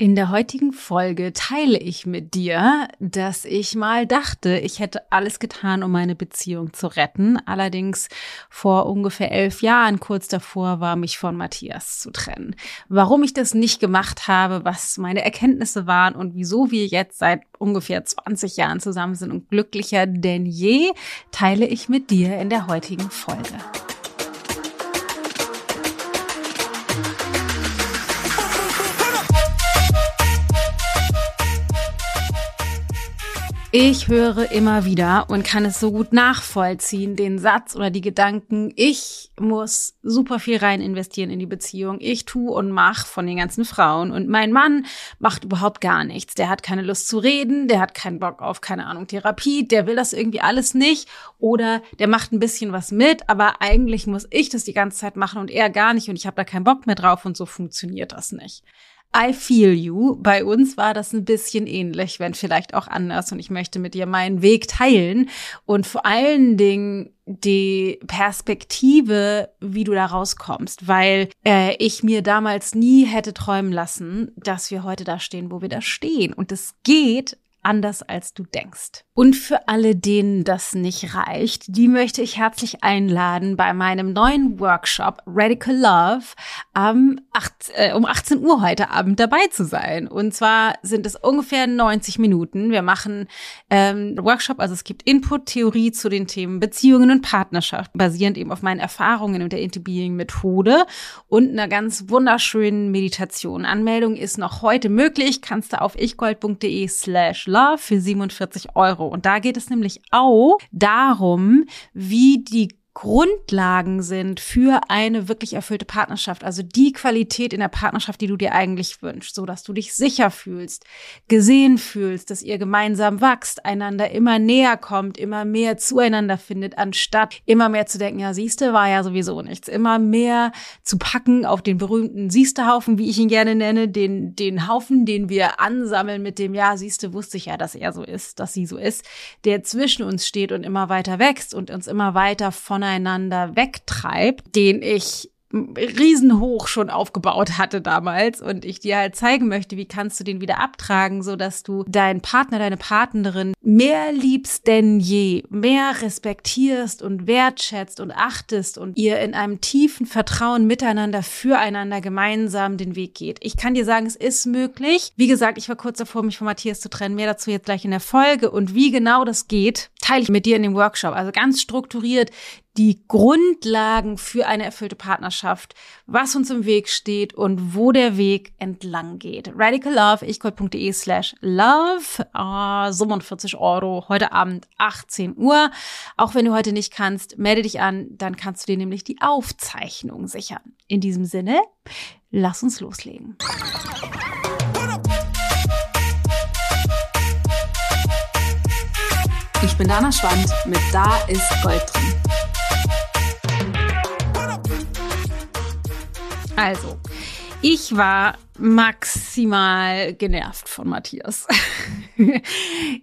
In der heutigen Folge teile ich mit dir, dass ich mal dachte, ich hätte alles getan, um meine Beziehung zu retten. Allerdings vor ungefähr elf Jahren kurz davor war, mich von Matthias zu trennen. Warum ich das nicht gemacht habe, was meine Erkenntnisse waren und wieso wir jetzt seit ungefähr 20 Jahren zusammen sind und glücklicher denn je, teile ich mit dir in der heutigen Folge. Ich höre immer wieder und kann es so gut nachvollziehen, den Satz oder die Gedanken, ich muss super viel rein investieren in die Beziehung. Ich tu und mach von den ganzen Frauen und mein Mann macht überhaupt gar nichts. Der hat keine Lust zu reden, der hat keinen Bock auf, keine Ahnung, Therapie, der will das irgendwie alles nicht oder der macht ein bisschen was mit, aber eigentlich muss ich das die ganze Zeit machen und er gar nicht und ich habe da keinen Bock mehr drauf und so funktioniert das nicht. I feel you. Bei uns war das ein bisschen ähnlich, wenn vielleicht auch anders. Und ich möchte mit dir meinen Weg teilen und vor allen Dingen die Perspektive, wie du da rauskommst, weil äh, ich mir damals nie hätte träumen lassen, dass wir heute da stehen, wo wir da stehen. Und es geht anders, als du denkst. Und für alle, denen das nicht reicht, die möchte ich herzlich einladen bei meinem neuen Workshop Radical Love um, 8, äh, um 18 Uhr heute Abend dabei zu sein. Und zwar sind es ungefähr 90 Minuten. Wir machen ähm, Workshop, also es gibt Input, Theorie zu den Themen Beziehungen und Partnerschaft, basierend eben auf meinen Erfahrungen und der Interbeing-Methode und einer ganz wunderschönen Meditation. Anmeldung ist noch heute möglich, kannst du auf ichgold.de slash love für 47 Euro. Und da geht es nämlich auch darum, wie die Grundlagen sind für eine wirklich erfüllte Partnerschaft. Also die Qualität in der Partnerschaft, die du dir eigentlich wünschst, so dass du dich sicher fühlst, gesehen fühlst, dass ihr gemeinsam wächst, einander immer näher kommt, immer mehr zueinander findet, anstatt immer mehr zu denken, ja, siehste, war ja sowieso nichts. Immer mehr zu packen auf den berühmten Siehste-Haufen, wie ich ihn gerne nenne, den, den Haufen, den wir ansammeln mit dem, ja, siehste, wusste ich ja, dass er so ist, dass sie so ist, der zwischen uns steht und immer weiter wächst und uns immer weiter voneinander voneinander wegtreibt, den ich riesenhoch schon aufgebaut hatte damals und ich dir halt zeigen möchte, wie kannst du den wieder abtragen, so dass du deinen Partner, deine Partnerin mehr liebst denn je, mehr respektierst und wertschätzt und achtest und ihr in einem tiefen Vertrauen miteinander füreinander gemeinsam den Weg geht. Ich kann dir sagen, es ist möglich. Wie gesagt, ich war kurz davor, mich von Matthias zu trennen. Mehr dazu jetzt gleich in der Folge und wie genau das geht, teile ich mit dir in dem Workshop. Also ganz strukturiert die Grundlagen für eine erfüllte Partnerschaft, was uns im Weg steht und wo der Weg entlang geht. Radical Love, ichgold.de slash love, uh, 47 Euro, heute Abend 18 Uhr. Auch wenn du heute nicht kannst, melde dich an, dann kannst du dir nämlich die Aufzeichnung sichern. In diesem Sinne, lass uns loslegen. Ich bin Dana Schwand mit Da ist Gold drin. Also, ich war maximal genervt von Matthias.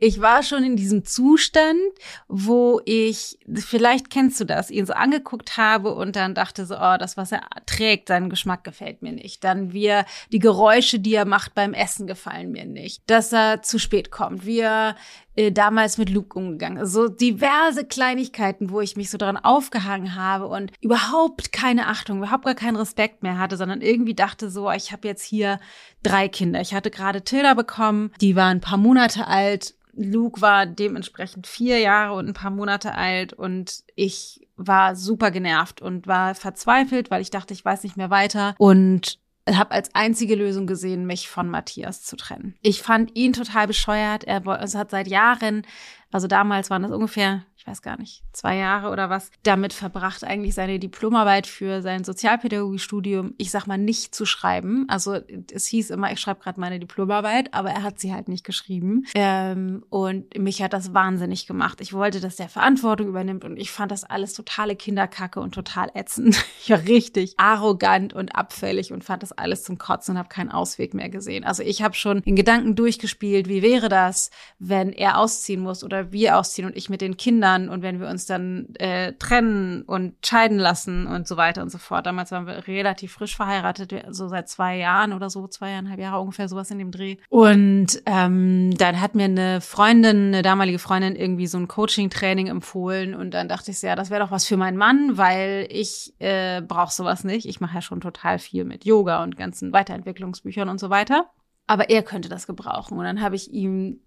ich war schon in diesem Zustand, wo ich, vielleicht kennst du das, ihn so angeguckt habe und dann dachte so, oh, das, was er trägt, sein Geschmack gefällt mir nicht. Dann wir, die Geräusche, die er macht beim Essen, gefallen mir nicht. Dass er zu spät kommt, wie er äh, damals mit Luke umgegangen. Also diverse Kleinigkeiten, wo ich mich so dran aufgehangen habe und überhaupt keine Achtung, überhaupt gar keinen Respekt mehr hatte, sondern irgendwie dachte so, ich habe jetzt hier drei Kinder. Ich hatte gerade Tilda bekommen, die war ein paar Monate alt. Luke war dementsprechend vier Jahre und ein paar Monate alt und ich war super genervt und war verzweifelt, weil ich dachte, ich weiß nicht mehr weiter und habe als einzige Lösung gesehen, mich von Matthias zu trennen. Ich fand ihn total bescheuert. Er also hat seit Jahren, also damals waren das ungefähr ich weiß gar nicht, zwei Jahre oder was, damit verbracht, eigentlich seine Diplomarbeit für sein Sozialpädagogiestudium, ich sag mal, nicht zu schreiben. Also es hieß immer, ich schreibe gerade meine Diplomarbeit, aber er hat sie halt nicht geschrieben. Ähm, und mich hat das wahnsinnig gemacht. Ich wollte, dass der Verantwortung übernimmt und ich fand das alles totale Kinderkacke und total ätzend. Ich war richtig arrogant und abfällig und fand das alles zum Kotzen und habe keinen Ausweg mehr gesehen. Also ich habe schon in Gedanken durchgespielt, wie wäre das, wenn er ausziehen muss oder wir ausziehen und ich mit den Kindern ändern und wenn wir uns dann äh, trennen und scheiden lassen und so weiter und so fort. Damals waren wir relativ frisch verheiratet, so seit zwei Jahren oder so, zweieinhalb Jahre ungefähr, sowas in dem Dreh. Und ähm, dann hat mir eine Freundin, eine damalige Freundin, irgendwie so ein Coaching-Training empfohlen und dann dachte ich, ja, das wäre doch was für meinen Mann, weil ich äh, brauche sowas nicht. Ich mache ja schon total viel mit Yoga und ganzen Weiterentwicklungsbüchern und so weiter. Aber er könnte das gebrauchen. Und dann habe ich ihm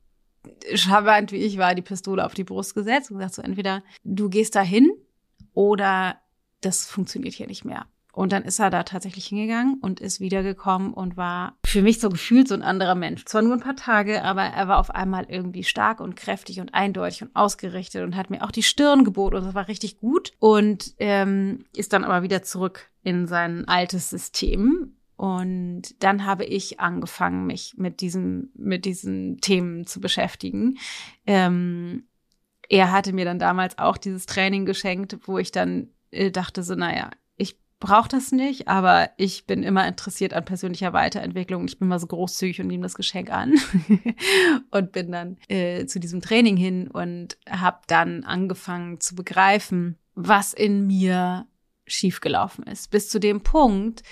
charmant wie ich war, die Pistole auf die Brust gesetzt und gesagt so, entweder du gehst da hin oder das funktioniert hier nicht mehr. Und dann ist er da tatsächlich hingegangen und ist wiedergekommen und war für mich so gefühlt so ein anderer Mensch. Zwar nur ein paar Tage, aber er war auf einmal irgendwie stark und kräftig und eindeutig und ausgerichtet und hat mir auch die Stirn geboten und das war richtig gut. Und ähm, ist dann aber wieder zurück in sein altes System und dann habe ich angefangen, mich mit diesem, mit diesen Themen zu beschäftigen. Ähm, er hatte mir dann damals auch dieses Training geschenkt, wo ich dann äh, dachte so, naja, ich brauche das nicht, aber ich bin immer interessiert an persönlicher Weiterentwicklung. Ich bin mal so großzügig und nehme das Geschenk an und bin dann äh, zu diesem Training hin und habe dann angefangen zu begreifen, was in mir schiefgelaufen ist. Bis zu dem Punkt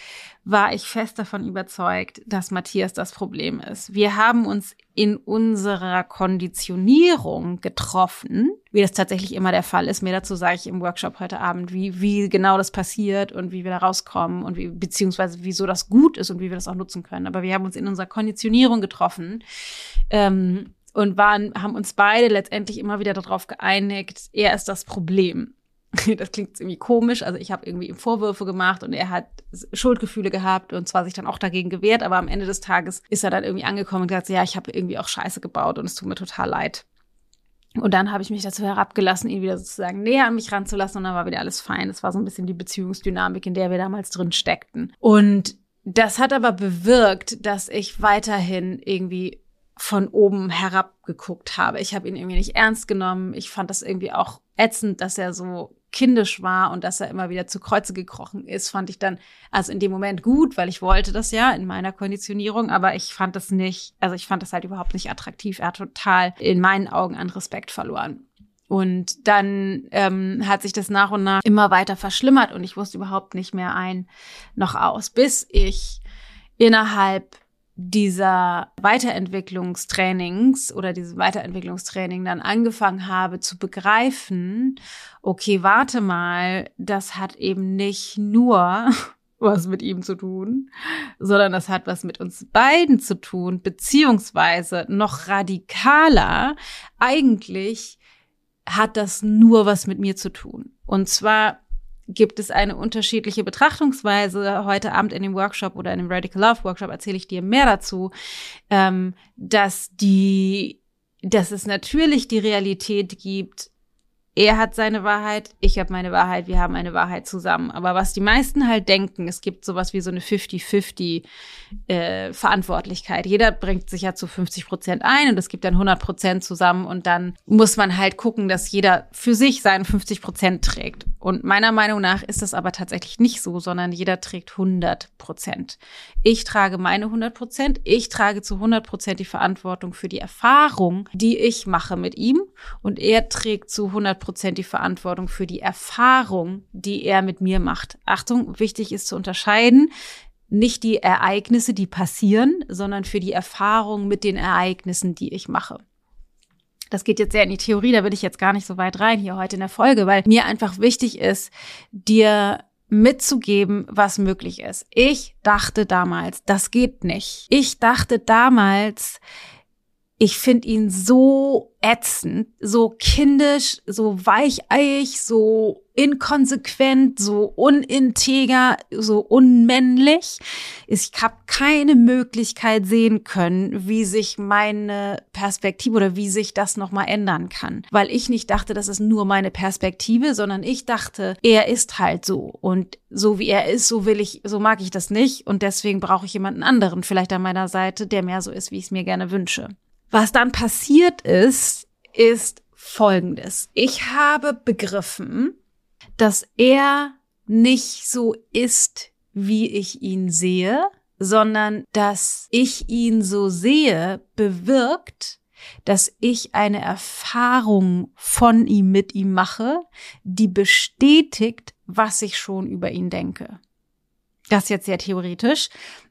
war ich fest davon überzeugt, dass Matthias das Problem ist. Wir haben uns in unserer Konditionierung getroffen, wie das tatsächlich immer der Fall ist. Mehr dazu sage ich im Workshop heute Abend, wie, wie genau das passiert und wie wir da rauskommen und wie, beziehungsweise wieso das gut ist und wie wir das auch nutzen können. Aber wir haben uns in unserer Konditionierung getroffen. Ähm, und waren, haben uns beide letztendlich immer wieder darauf geeinigt, er ist das Problem. das klingt irgendwie komisch. Also ich habe irgendwie ihm Vorwürfe gemacht und er hat Schuldgefühle gehabt und zwar sich dann auch dagegen gewehrt, aber am Ende des Tages ist er dann irgendwie angekommen und gesagt, ja, ich habe irgendwie auch Scheiße gebaut und es tut mir total leid. Und dann habe ich mich dazu herabgelassen, ihn wieder sozusagen näher an mich ranzulassen und dann war wieder alles fein. Das war so ein bisschen die Beziehungsdynamik, in der wir damals drin steckten. Und das hat aber bewirkt, dass ich weiterhin irgendwie von oben herab geguckt habe. Ich habe ihn irgendwie nicht ernst genommen. Ich fand das irgendwie auch ätzend, dass er so kindisch war und dass er immer wieder zu Kreuze gekrochen ist, fand ich dann also in dem Moment gut, weil ich wollte das ja in meiner Konditionierung, aber ich fand das nicht, also ich fand das halt überhaupt nicht attraktiv. Er hat total in meinen Augen an Respekt verloren. Und dann ähm, hat sich das nach und nach immer weiter verschlimmert und ich wusste überhaupt nicht mehr ein noch aus, bis ich innerhalb dieser Weiterentwicklungstrainings oder dieses Weiterentwicklungstraining dann angefangen habe zu begreifen, okay, warte mal, das hat eben nicht nur was mit ihm zu tun, sondern das hat was mit uns beiden zu tun, beziehungsweise noch radikaler, eigentlich hat das nur was mit mir zu tun. Und zwar gibt es eine unterschiedliche Betrachtungsweise. Heute Abend in dem Workshop oder in dem Radical Love Workshop erzähle ich dir mehr dazu, ähm, dass die, dass es natürlich die Realität gibt, er hat seine Wahrheit, ich habe meine Wahrheit, wir haben eine Wahrheit zusammen. Aber was die meisten halt denken, es gibt sowas wie so eine 50-50 äh, Verantwortlichkeit. Jeder bringt sich ja zu 50 Prozent ein und es gibt dann 100 Prozent zusammen und dann muss man halt gucken, dass jeder für sich seinen 50 Prozent trägt. Und meiner Meinung nach ist das aber tatsächlich nicht so, sondern jeder trägt 100 Prozent. Ich trage meine 100 Prozent. Ich trage zu 100 Prozent die Verantwortung für die Erfahrung, die ich mache mit ihm und er trägt zu 100 Prozent die Verantwortung für die Erfahrung, die er mit mir macht. Achtung, wichtig ist zu unterscheiden, nicht die Ereignisse, die passieren, sondern für die Erfahrung mit den Ereignissen, die ich mache. Das geht jetzt sehr in die Theorie, da will ich jetzt gar nicht so weit rein hier heute in der Folge, weil mir einfach wichtig ist, dir mitzugeben, was möglich ist. Ich dachte damals, das geht nicht. Ich dachte damals, ich finde ihn so ätzend, so kindisch, so weicheiig, so inkonsequent, so uninteger, so unmännlich. Ich habe keine Möglichkeit sehen können, wie sich meine Perspektive oder wie sich das nochmal ändern kann. Weil ich nicht dachte, das ist nur meine Perspektive, sondern ich dachte, er ist halt so. Und so wie er ist, so will ich, so mag ich das nicht. Und deswegen brauche ich jemanden anderen vielleicht an meiner Seite, der mehr so ist, wie ich es mir gerne wünsche. Was dann passiert ist, ist Folgendes. Ich habe begriffen, dass er nicht so ist, wie ich ihn sehe, sondern dass ich ihn so sehe, bewirkt, dass ich eine Erfahrung von ihm mit ihm mache, die bestätigt, was ich schon über ihn denke. Das ist jetzt sehr theoretisch,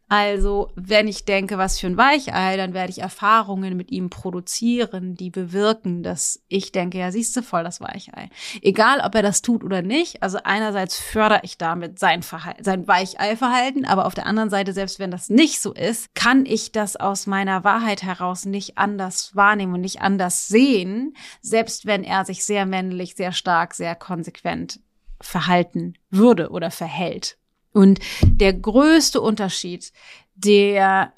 also, wenn ich denke, was für ein Weichei, dann werde ich Erfahrungen mit ihm produzieren, die bewirken, dass ich denke, ja, siehst du voll das Weichei. Egal, ob er das tut oder nicht. Also einerseits fördere ich damit sein Verhalten, sein Weichei-Verhalten, aber auf der anderen Seite, selbst wenn das nicht so ist, kann ich das aus meiner Wahrheit heraus nicht anders wahrnehmen und nicht anders sehen, selbst wenn er sich sehr männlich, sehr stark, sehr konsequent verhalten würde oder verhält. Und der größte Unterschied, der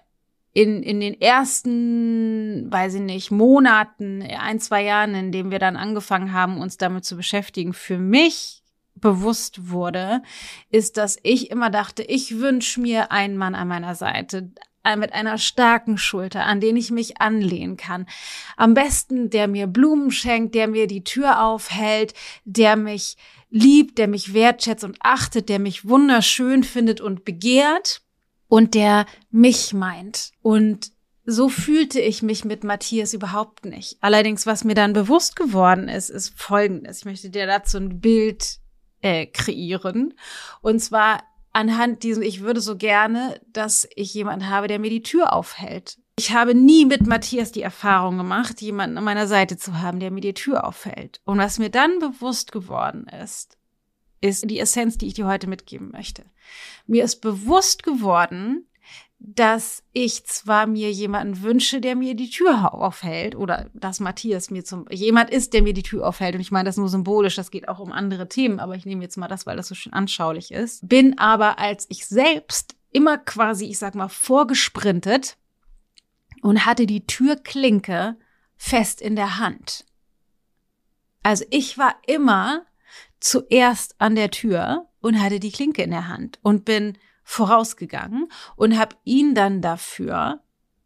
in, in den ersten, weiß ich nicht, Monaten, ein, zwei Jahren, in denen wir dann angefangen haben, uns damit zu beschäftigen, für mich bewusst wurde, ist, dass ich immer dachte, ich wünsche mir einen Mann an meiner Seite, mit einer starken Schulter, an den ich mich anlehnen kann. Am besten, der mir Blumen schenkt, der mir die Tür aufhält, der mich liebt, der mich wertschätzt und achtet, der mich wunderschön findet und begehrt und der mich meint. Und so fühlte ich mich mit Matthias überhaupt nicht. Allerdings, was mir dann bewusst geworden ist, ist Folgendes. Ich möchte dir dazu ein Bild äh, kreieren. Und zwar anhand diesem, ich würde so gerne, dass ich jemanden habe, der mir die Tür aufhält. Ich habe nie mit Matthias die Erfahrung gemacht, jemanden an meiner Seite zu haben, der mir die Tür auffällt. Und was mir dann bewusst geworden ist, ist die Essenz, die ich dir heute mitgeben möchte. Mir ist bewusst geworden, dass ich zwar mir jemanden wünsche, der mir die Tür aufhält, oder dass Matthias mir zum jemand ist, der mir die Tür aufhält. Und ich meine das nur symbolisch, das geht auch um andere Themen, aber ich nehme jetzt mal das, weil das so schön anschaulich ist. Bin aber als ich selbst immer quasi, ich sag mal, vorgesprintet und hatte die Türklinke fest in der Hand. Also ich war immer zuerst an der Tür und hatte die Klinke in der Hand und bin vorausgegangen und habe ihn dann dafür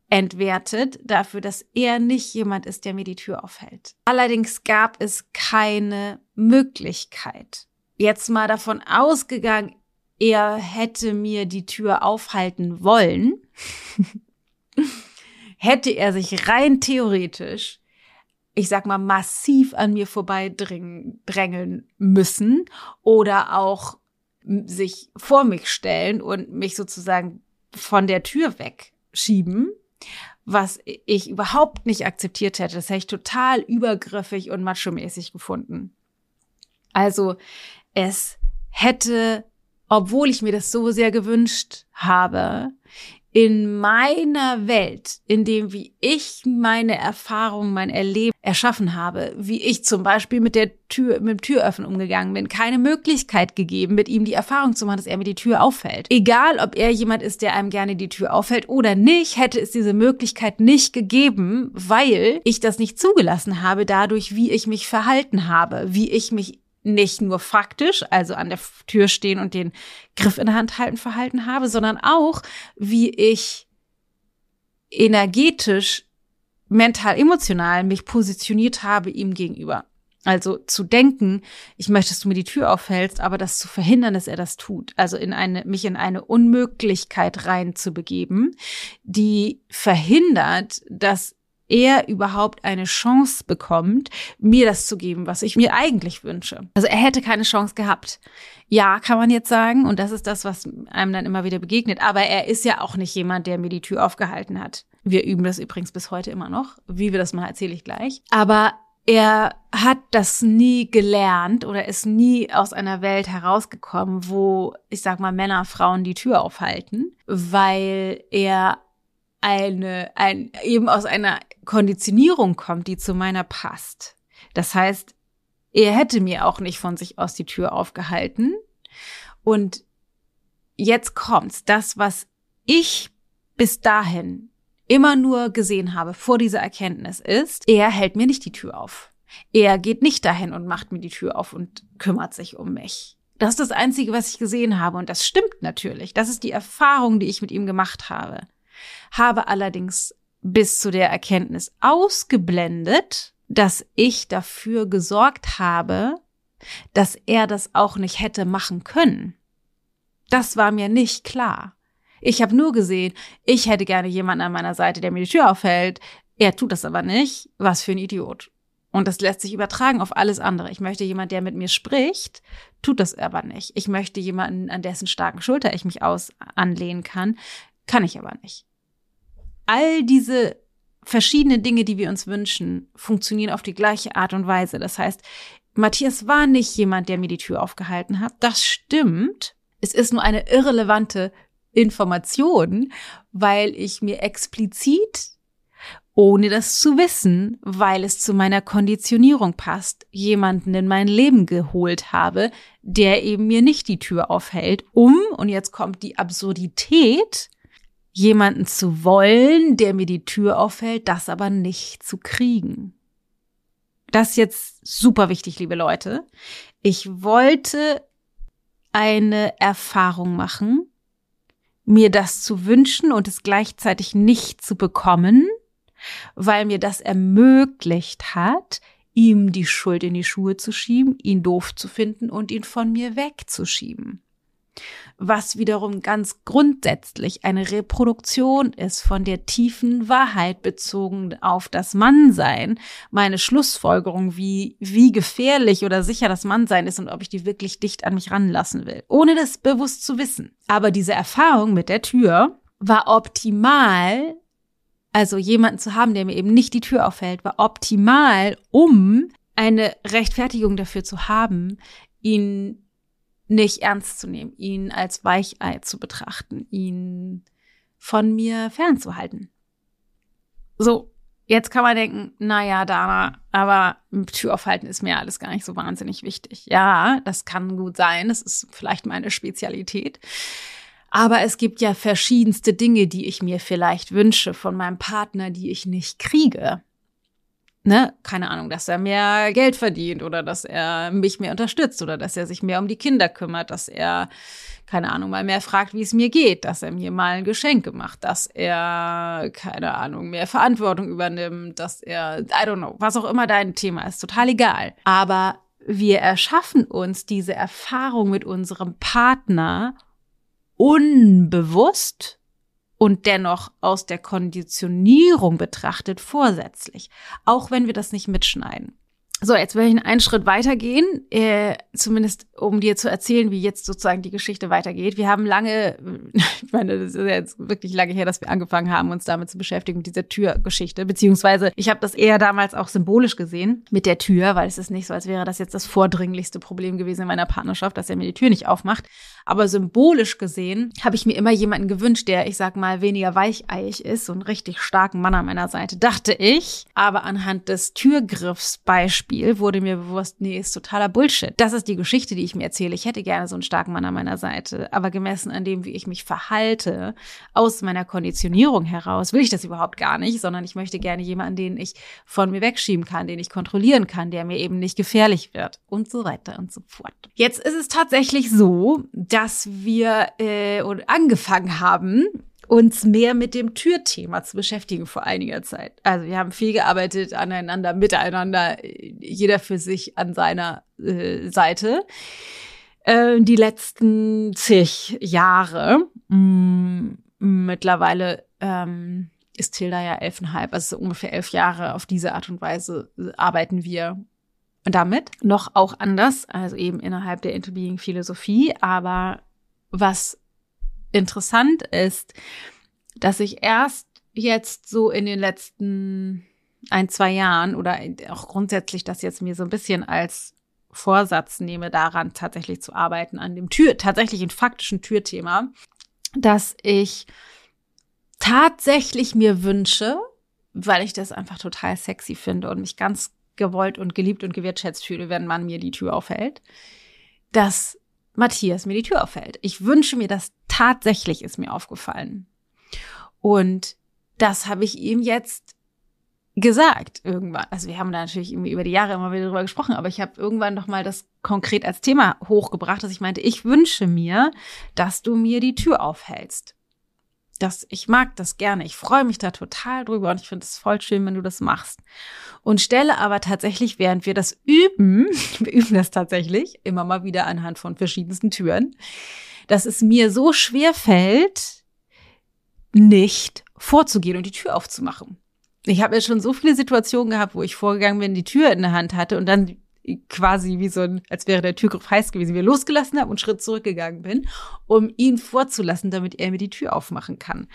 entwertet, dafür, dass er nicht jemand ist, der mir die Tür aufhält. Allerdings gab es keine Möglichkeit. Jetzt mal davon ausgegangen, er hätte mir die Tür aufhalten wollen. hätte er sich rein theoretisch, ich sag mal, massiv an mir vorbeidrängeln müssen oder auch sich vor mich stellen und mich sozusagen von der Tür wegschieben, was ich überhaupt nicht akzeptiert hätte. Das hätte ich total übergriffig und macho-mäßig gefunden. Also es hätte, obwohl ich mir das so sehr gewünscht habe, in meiner Welt, in dem wie ich meine Erfahrungen, mein Erleben erschaffen habe, wie ich zum Beispiel mit der Tür, mit dem Türöffnen umgegangen bin, keine Möglichkeit gegeben, mit ihm die Erfahrung zu machen, dass er mir die Tür auffällt. Egal, ob er jemand ist, der einem gerne die Tür auffällt oder nicht, hätte es diese Möglichkeit nicht gegeben, weil ich das nicht zugelassen habe, dadurch, wie ich mich verhalten habe, wie ich mich nicht nur faktisch, also an der Tür stehen und den Griff in der Hand halten verhalten habe, sondern auch, wie ich energetisch, mental, emotional mich positioniert habe ihm gegenüber. Also zu denken, ich möchte, dass du mir die Tür aufhältst, aber das zu verhindern, dass er das tut. Also in eine, mich in eine Unmöglichkeit reinzubegeben, die verhindert, dass er überhaupt eine Chance bekommt, mir das zu geben, was ich mir eigentlich wünsche. Also er hätte keine Chance gehabt. Ja, kann man jetzt sagen, und das ist das, was einem dann immer wieder begegnet. Aber er ist ja auch nicht jemand, der mir die Tür aufgehalten hat. Wir üben das übrigens bis heute immer noch. Wie wir das mal erzähle ich gleich. Aber er hat das nie gelernt oder ist nie aus einer Welt herausgekommen, wo, ich sag mal, Männer Frauen die Tür aufhalten, weil er eine, ein, eben aus einer Konditionierung kommt, die zu meiner passt. Das heißt, er hätte mir auch nicht von sich aus die Tür aufgehalten. Und jetzt kommt's. Das, was ich bis dahin immer nur gesehen habe vor dieser Erkenntnis ist, er hält mir nicht die Tür auf. Er geht nicht dahin und macht mir die Tür auf und kümmert sich um mich. Das ist das Einzige, was ich gesehen habe. Und das stimmt natürlich. Das ist die Erfahrung, die ich mit ihm gemacht habe habe allerdings bis zu der Erkenntnis ausgeblendet, dass ich dafür gesorgt habe, dass er das auch nicht hätte machen können. Das war mir nicht klar. Ich habe nur gesehen, ich hätte gerne jemanden an meiner Seite, der mir die Tür aufhält. Er tut das aber nicht. Was für ein Idiot. Und das lässt sich übertragen auf alles andere. Ich möchte jemand, der mit mir spricht, tut das aber nicht. Ich möchte jemanden, an dessen starken Schulter ich mich aus anlehnen kann, kann ich aber nicht. All diese verschiedenen Dinge, die wir uns wünschen, funktionieren auf die gleiche Art und Weise. Das heißt, Matthias war nicht jemand, der mir die Tür aufgehalten hat. Das stimmt. Es ist nur eine irrelevante Information, weil ich mir explizit ohne das zu wissen, weil es zu meiner Konditionierung passt, jemanden in mein Leben geholt habe, der eben mir nicht die Tür aufhält, um, und jetzt kommt die Absurdität, jemanden zu wollen, der mir die Tür aufhält, das aber nicht zu kriegen. Das ist jetzt super wichtig, liebe Leute. Ich wollte eine Erfahrung machen, mir das zu wünschen und es gleichzeitig nicht zu bekommen, weil mir das ermöglicht hat, ihm die Schuld in die Schuhe zu schieben, ihn doof zu finden und ihn von mir wegzuschieben. Was wiederum ganz grundsätzlich eine Reproduktion ist von der tiefen Wahrheit bezogen auf das Mannsein. Meine Schlussfolgerung, wie, wie gefährlich oder sicher das Mannsein ist und ob ich die wirklich dicht an mich ranlassen will. Ohne das bewusst zu wissen. Aber diese Erfahrung mit der Tür war optimal also jemanden zu haben, der mir eben nicht die Tür aufhält, war optimal, um eine Rechtfertigung dafür zu haben, ihn nicht ernst zu nehmen, ihn als Weichei zu betrachten, ihn von mir fernzuhalten. So, jetzt kann man denken, na ja, Dana, aber Tür aufhalten ist mir alles gar nicht so wahnsinnig wichtig. Ja, das kann gut sein, das ist vielleicht meine Spezialität. Aber es gibt ja verschiedenste Dinge, die ich mir vielleicht wünsche von meinem Partner, die ich nicht kriege. Ne? Keine Ahnung, dass er mehr Geld verdient oder dass er mich mehr unterstützt oder dass er sich mehr um die Kinder kümmert, dass er, keine Ahnung, mal mehr fragt, wie es mir geht, dass er mir mal ein Geschenk macht, dass er, keine Ahnung, mehr Verantwortung übernimmt, dass er, I don't know, was auch immer dein Thema ist, total egal. Aber wir erschaffen uns diese Erfahrung mit unserem Partner unbewusst und dennoch aus der Konditionierung betrachtet vorsätzlich, auch wenn wir das nicht mitschneiden. So, jetzt will ich einen Schritt weitergehen, äh, zumindest um dir zu erzählen, wie jetzt sozusagen die Geschichte weitergeht. Wir haben lange, ich meine, das ist jetzt wirklich lange her, dass wir angefangen haben, uns damit zu beschäftigen, mit dieser Türgeschichte. Beziehungsweise ich habe das eher damals auch symbolisch gesehen mit der Tür, weil es ist nicht so, als wäre das jetzt das vordringlichste Problem gewesen in meiner Partnerschaft, dass er mir die Tür nicht aufmacht. Aber symbolisch gesehen habe ich mir immer jemanden gewünscht, der, ich sag mal, weniger weicheiig ist, so einen richtig starken Mann an meiner Seite, dachte ich. Aber anhand des Türgriffs Beispiels Spiel wurde mir bewusst, nee, ist totaler Bullshit. Das ist die Geschichte, die ich mir erzähle. Ich hätte gerne so einen starken Mann an meiner Seite, aber gemessen an dem, wie ich mich verhalte, aus meiner Konditionierung heraus, will ich das überhaupt gar nicht, sondern ich möchte gerne jemanden, den ich von mir wegschieben kann, den ich kontrollieren kann, der mir eben nicht gefährlich wird und so weiter und so fort. Jetzt ist es tatsächlich so, dass wir äh, angefangen haben, uns mehr mit dem Türthema zu beschäftigen vor einiger Zeit. Also wir haben viel gearbeitet aneinander, miteinander, jeder für sich an seiner äh, Seite. Äh, die letzten zig Jahre. Mm, mittlerweile ähm, ist Tilda ja elfeinhalb, also ungefähr elf Jahre auf diese Art und Weise arbeiten wir damit. Noch auch anders, also eben innerhalb der Interbeing-Philosophie, aber was interessant ist, dass ich erst jetzt so in den letzten ein, zwei Jahren oder auch grundsätzlich das jetzt mir so ein bisschen als Vorsatz nehme, daran tatsächlich zu arbeiten, an dem Tür, tatsächlich ein faktischen Türthema, dass ich tatsächlich mir wünsche, weil ich das einfach total sexy finde und mich ganz gewollt und geliebt und gewertschätzt fühle, wenn man mir die Tür aufhält, dass Matthias mir die Tür aufhält. Ich wünsche mir das tatsächlich, ist mir aufgefallen. Und das habe ich ihm jetzt gesagt irgendwann. Also wir haben da natürlich irgendwie über die Jahre immer wieder drüber gesprochen, aber ich habe irgendwann noch mal das konkret als Thema hochgebracht, dass ich meinte, ich wünsche mir, dass du mir die Tür aufhältst. Das, ich mag das gerne. Ich freue mich da total drüber und ich finde es voll schön, wenn du das machst. Und stelle aber tatsächlich, während wir das üben, wir üben das tatsächlich immer mal wieder anhand von verschiedensten Türen, dass es mir so schwer fällt, nicht vorzugehen und die Tür aufzumachen. ich habe jetzt schon so viele Situationen gehabt, wo ich vorgegangen bin, die Tür in der Hand hatte und dann quasi wie so ein, als wäre der Türgriff heiß gewesen, wir losgelassen haben und Schritt zurückgegangen bin, um ihn vorzulassen, damit er mir die Tür aufmachen kann.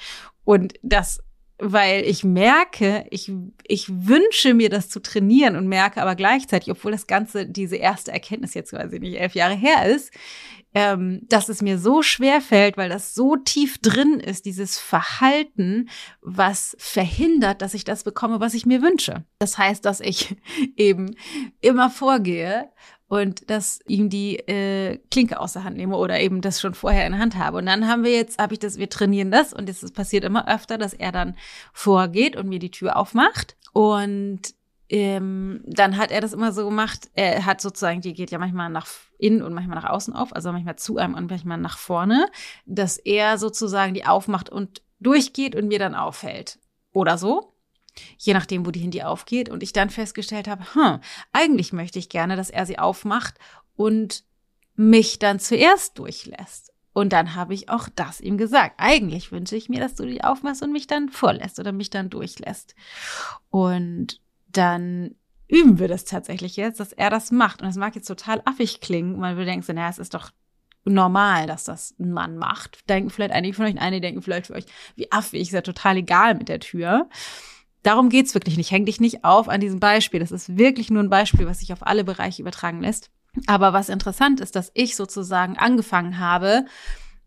Und das, weil ich merke, ich, ich wünsche mir das zu trainieren und merke aber gleichzeitig, obwohl das Ganze, diese erste Erkenntnis jetzt quasi nicht elf Jahre her ist, ähm, dass es mir so schwer fällt, weil das so tief drin ist, dieses Verhalten, was verhindert, dass ich das bekomme, was ich mir wünsche. Das heißt, dass ich eben immer vorgehe und dass ihm die äh, Klinke aus der Hand nehme oder eben das schon vorher in der Hand habe. Und dann haben wir jetzt, habe ich das, wir trainieren das und es passiert immer öfter, dass er dann vorgeht und mir die Tür aufmacht. Und ähm, dann hat er das immer so gemacht, er hat sozusagen, die geht ja manchmal nach innen und manchmal nach außen auf, also manchmal zu einem und manchmal nach vorne, dass er sozusagen die aufmacht und durchgeht und mir dann auffällt. Oder so. Je nachdem, wo die Handy aufgeht. Und ich dann festgestellt habe, hm, eigentlich möchte ich gerne, dass er sie aufmacht und mich dann zuerst durchlässt. Und dann habe ich auch das ihm gesagt. Eigentlich wünsche ich mir, dass du die aufmachst und mich dann vorlässt oder mich dann durchlässt. Und dann üben wir das tatsächlich jetzt, dass er das macht. Und das mag jetzt total affig klingen, weil du denkst, naja, es ist doch normal, dass das ein Mann macht. Denken vielleicht einige von euch, einige denken vielleicht für euch, wie affig, ist ja total egal mit der Tür. Darum geht's wirklich nicht. Häng dich nicht auf an diesem Beispiel. Das ist wirklich nur ein Beispiel, was sich auf alle Bereiche übertragen lässt. Aber was interessant ist, dass ich sozusagen angefangen habe,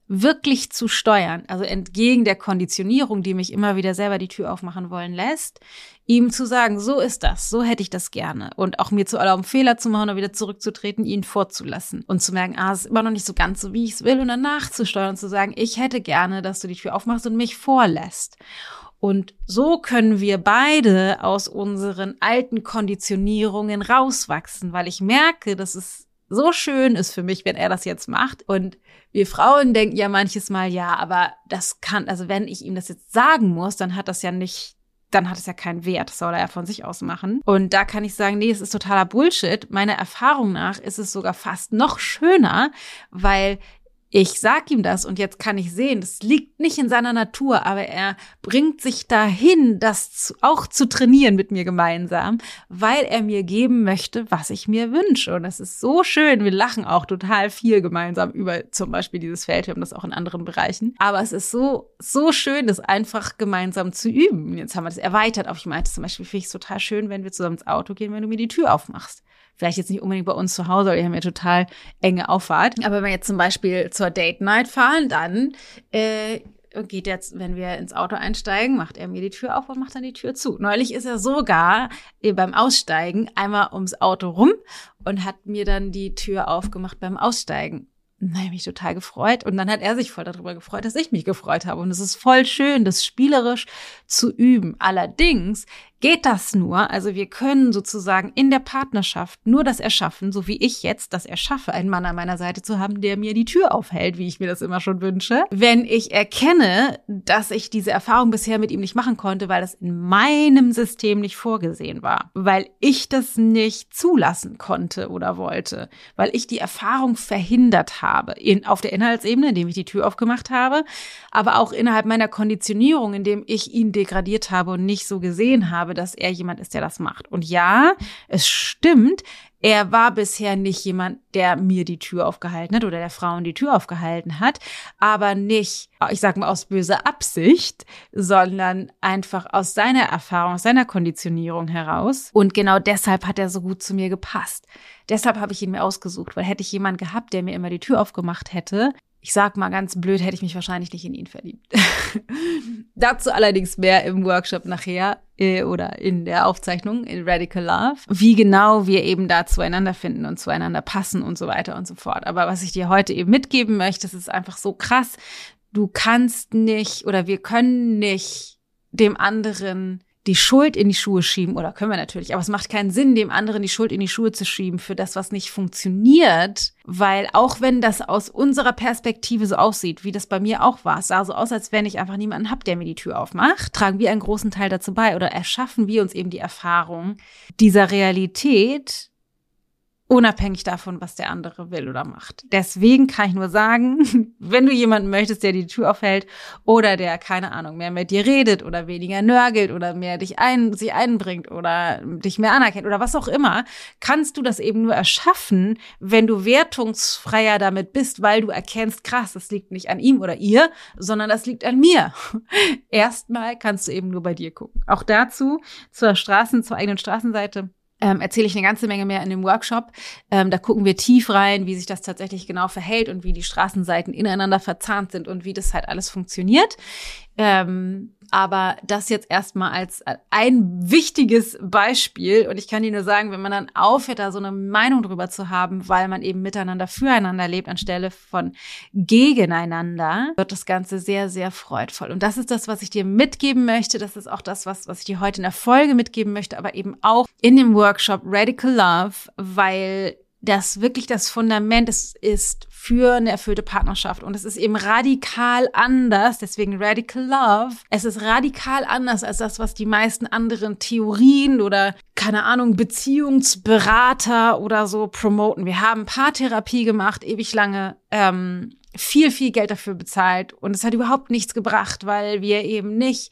wirklich zu steuern, also entgegen der Konditionierung, die mich immer wieder selber die Tür aufmachen wollen lässt, ihm zu sagen, so ist das, so hätte ich das gerne. Und auch mir zu erlauben, Fehler zu machen oder wieder zurückzutreten, ihn vorzulassen. Und zu merken, ah, es ist immer noch nicht so ganz so, wie ich es will. Und dann nachzusteuern und zu sagen, ich hätte gerne, dass du die Tür aufmachst und mich vorlässt. Und so können wir beide aus unseren alten Konditionierungen rauswachsen, weil ich merke, dass es so schön ist für mich, wenn er das jetzt macht. Und wir Frauen denken ja manches Mal, ja, aber das kann, also wenn ich ihm das jetzt sagen muss, dann hat das ja nicht dann hat es ja keinen Wert, das soll er ja von sich aus machen. Und da kann ich sagen, nee, es ist totaler Bullshit. Meiner Erfahrung nach ist es sogar fast noch schöner, weil ich sag ihm das und jetzt kann ich sehen, das liegt nicht in seiner Natur, aber er bringt sich dahin, das auch zu trainieren mit mir gemeinsam, weil er mir geben möchte, was ich mir wünsche. Und das ist so schön. Wir lachen auch total viel gemeinsam über zum Beispiel dieses Feld. Wir haben das auch in anderen Bereichen. Aber es ist so, so schön, das einfach gemeinsam zu üben. Jetzt haben wir das erweitert auf, ich meinte zum Beispiel, finde ich es total schön, wenn wir zusammen ins Auto gehen, wenn du mir die Tür aufmachst vielleicht jetzt nicht unbedingt bei uns zu Hause, weil wir haben ja total enge Auffahrt. Aber wenn wir jetzt zum Beispiel zur Date Night fahren, dann äh, geht jetzt, wenn wir ins Auto einsteigen, macht er mir die Tür auf und macht dann die Tür zu. Neulich ist er sogar äh, beim Aussteigen einmal ums Auto rum und hat mir dann die Tür aufgemacht beim Aussteigen. Dann habe ich mich total gefreut. Und dann hat er sich voll darüber gefreut, dass ich mich gefreut habe. Und es ist voll schön, das spielerisch zu üben. Allerdings geht das nur, also wir können sozusagen in der Partnerschaft nur das erschaffen, so wie ich jetzt das erschaffe, einen Mann an meiner Seite zu haben, der mir die Tür aufhält, wie ich mir das immer schon wünsche. Wenn ich erkenne, dass ich diese Erfahrung bisher mit ihm nicht machen konnte, weil das in meinem System nicht vorgesehen war, weil ich das nicht zulassen konnte oder wollte, weil ich die Erfahrung verhindert habe, in, auf der Inhaltsebene, indem ich die Tür aufgemacht habe, aber auch innerhalb meiner Konditionierung, indem ich ihn degradiert habe und nicht so gesehen habe, dass er jemand ist, der das macht. Und ja, es stimmt, er war bisher nicht jemand, der mir die Tür aufgehalten hat oder der Frauen die Tür aufgehalten hat, aber nicht, ich sag mal aus böser Absicht, sondern einfach aus seiner Erfahrung, aus seiner Konditionierung heraus. Und genau deshalb hat er so gut zu mir gepasst. Deshalb habe ich ihn mir ausgesucht, weil hätte ich jemand gehabt, der mir immer die Tür aufgemacht hätte, ich sag mal ganz blöd, hätte ich mich wahrscheinlich nicht in ihn verliebt. Dazu allerdings mehr im Workshop nachher äh, oder in der Aufzeichnung in Radical Love, wie genau wir eben da zueinander finden und zueinander passen und so weiter und so fort. Aber was ich dir heute eben mitgeben möchte, das ist einfach so krass. Du kannst nicht oder wir können nicht dem anderen die Schuld in die Schuhe schieben, oder können wir natürlich, aber es macht keinen Sinn, dem anderen die Schuld in die Schuhe zu schieben für das, was nicht funktioniert, weil auch wenn das aus unserer Perspektive so aussieht, wie das bei mir auch war, es sah so aus, als wenn ich einfach niemanden hab, der mir die Tür aufmacht, tragen wir einen großen Teil dazu bei oder erschaffen wir uns eben die Erfahrung dieser Realität, unabhängig davon, was der andere will oder macht. Deswegen kann ich nur sagen, wenn du jemanden möchtest, der die Tür aufhält oder der, keine Ahnung, mehr mit dir redet oder weniger nörgelt oder mehr dich ein, sich einbringt oder dich mehr anerkennt oder was auch immer, kannst du das eben nur erschaffen, wenn du wertungsfreier damit bist, weil du erkennst, krass, das liegt nicht an ihm oder ihr, sondern das liegt an mir. Erstmal kannst du eben nur bei dir gucken. Auch dazu zur Straßen, zur eigenen Straßenseite ähm, erzähle ich eine ganze Menge mehr in dem Workshop. Ähm, da gucken wir tief rein, wie sich das tatsächlich genau verhält und wie die Straßenseiten ineinander verzahnt sind und wie das halt alles funktioniert. Ähm, aber das jetzt erstmal als ein wichtiges Beispiel. Und ich kann dir nur sagen, wenn man dann aufhört, da so eine Meinung drüber zu haben, weil man eben miteinander füreinander lebt, anstelle von gegeneinander, wird das Ganze sehr, sehr freudvoll. Und das ist das, was ich dir mitgeben möchte. Das ist auch das, was, was ich dir heute in der Folge mitgeben möchte, aber eben auch in dem Workshop Radical Love, weil das wirklich das Fundament ist, ist für eine erfüllte Partnerschaft. Und es ist eben radikal anders, deswegen Radical Love. Es ist radikal anders als das, was die meisten anderen Theorien oder, keine Ahnung, Beziehungsberater oder so promoten. Wir haben Paartherapie gemacht, ewig lange. Ähm, viel, viel Geld dafür bezahlt und es hat überhaupt nichts gebracht, weil wir eben nicht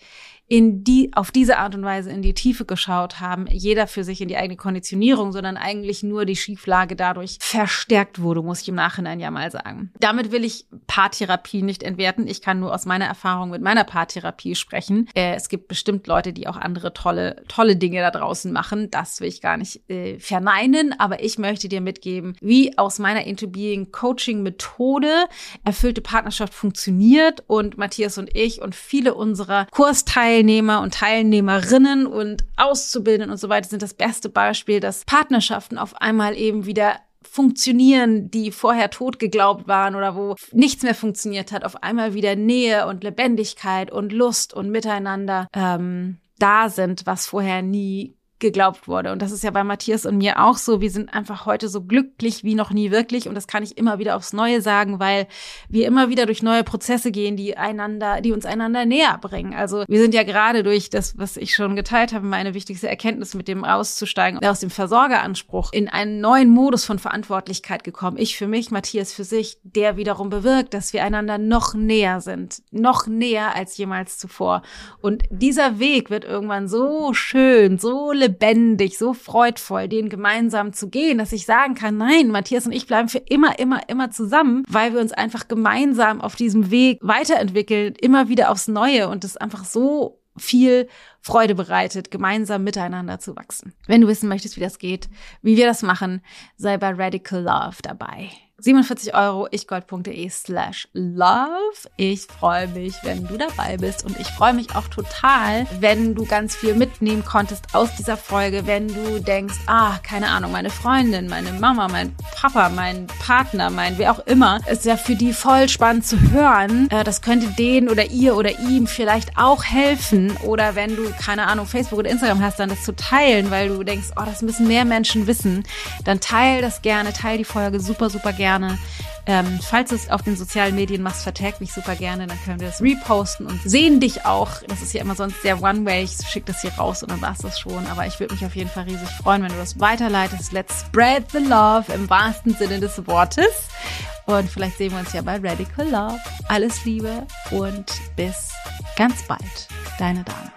in die, auf diese Art und Weise in die Tiefe geschaut haben, jeder für sich in die eigene Konditionierung, sondern eigentlich nur die Schieflage dadurch verstärkt wurde, muss ich im Nachhinein ja mal sagen. Damit will ich Paartherapie nicht entwerten. Ich kann nur aus meiner Erfahrung mit meiner Paartherapie sprechen. Äh, es gibt bestimmt Leute, die auch andere tolle, tolle Dinge da draußen machen. Das will ich gar nicht äh, verneinen, aber ich möchte dir mitgeben, wie aus meiner Into Being Coaching Methode erfüllte Partnerschaft funktioniert und Matthias und ich und viele unserer Kursteilnehmer Teilnehmer und Teilnehmerinnen und Auszubildenden und so weiter sind das beste Beispiel, dass Partnerschaften auf einmal eben wieder funktionieren, die vorher tot geglaubt waren oder wo nichts mehr funktioniert hat, auf einmal wieder Nähe und Lebendigkeit und Lust und Miteinander ähm, da sind, was vorher nie geglaubt wurde. Und das ist ja bei Matthias und mir auch so. Wir sind einfach heute so glücklich wie noch nie wirklich. Und das kann ich immer wieder aufs Neue sagen, weil wir immer wieder durch neue Prozesse gehen, die einander, die uns einander näher bringen. Also wir sind ja gerade durch das, was ich schon geteilt habe, meine wichtigste Erkenntnis mit dem auszusteigen, aus dem Versorgeranspruch in einen neuen Modus von Verantwortlichkeit gekommen. Ich für mich, Matthias für sich, der wiederum bewirkt, dass wir einander noch näher sind. Noch näher als jemals zuvor. Und dieser Weg wird irgendwann so schön, so lebendig, lebendig, so freudvoll, den gemeinsam zu gehen, dass ich sagen kann, nein, Matthias und ich bleiben für immer, immer, immer zusammen, weil wir uns einfach gemeinsam auf diesem Weg weiterentwickeln, immer wieder aufs Neue und es einfach so viel Freude bereitet, gemeinsam miteinander zu wachsen. Wenn du wissen möchtest, wie das geht, wie wir das machen, sei bei Radical Love dabei. 47 Euro, ichgold.de slash love. Ich freue mich, wenn du dabei bist und ich freue mich auch total, wenn du ganz viel mitnehmen konntest aus dieser Folge, wenn du denkst, ah, keine Ahnung, meine Freundin, meine Mama, mein Papa, mein Partner, mein wer auch immer, ist ja für die voll spannend zu hören. Äh, das könnte denen oder ihr oder ihm vielleicht auch helfen oder wenn du, keine Ahnung, Facebook oder Instagram hast, dann das zu teilen, weil du denkst, oh, das müssen mehr Menschen wissen, dann teil das gerne, teil die Folge super, super gerne gerne. Ähm, falls du es auf den sozialen Medien machst, vertag mich super gerne, dann können wir das reposten und sehen dich auch. Das ist ja immer sonst sehr One-Way. Ich schicke das hier raus und dann war es das schon. Aber ich würde mich auf jeden Fall riesig freuen, wenn du das weiterleitest. Let's spread the love im wahrsten Sinne des Wortes. Und vielleicht sehen wir uns ja bei Radical Love. Alles Liebe und bis ganz bald. Deine Dame.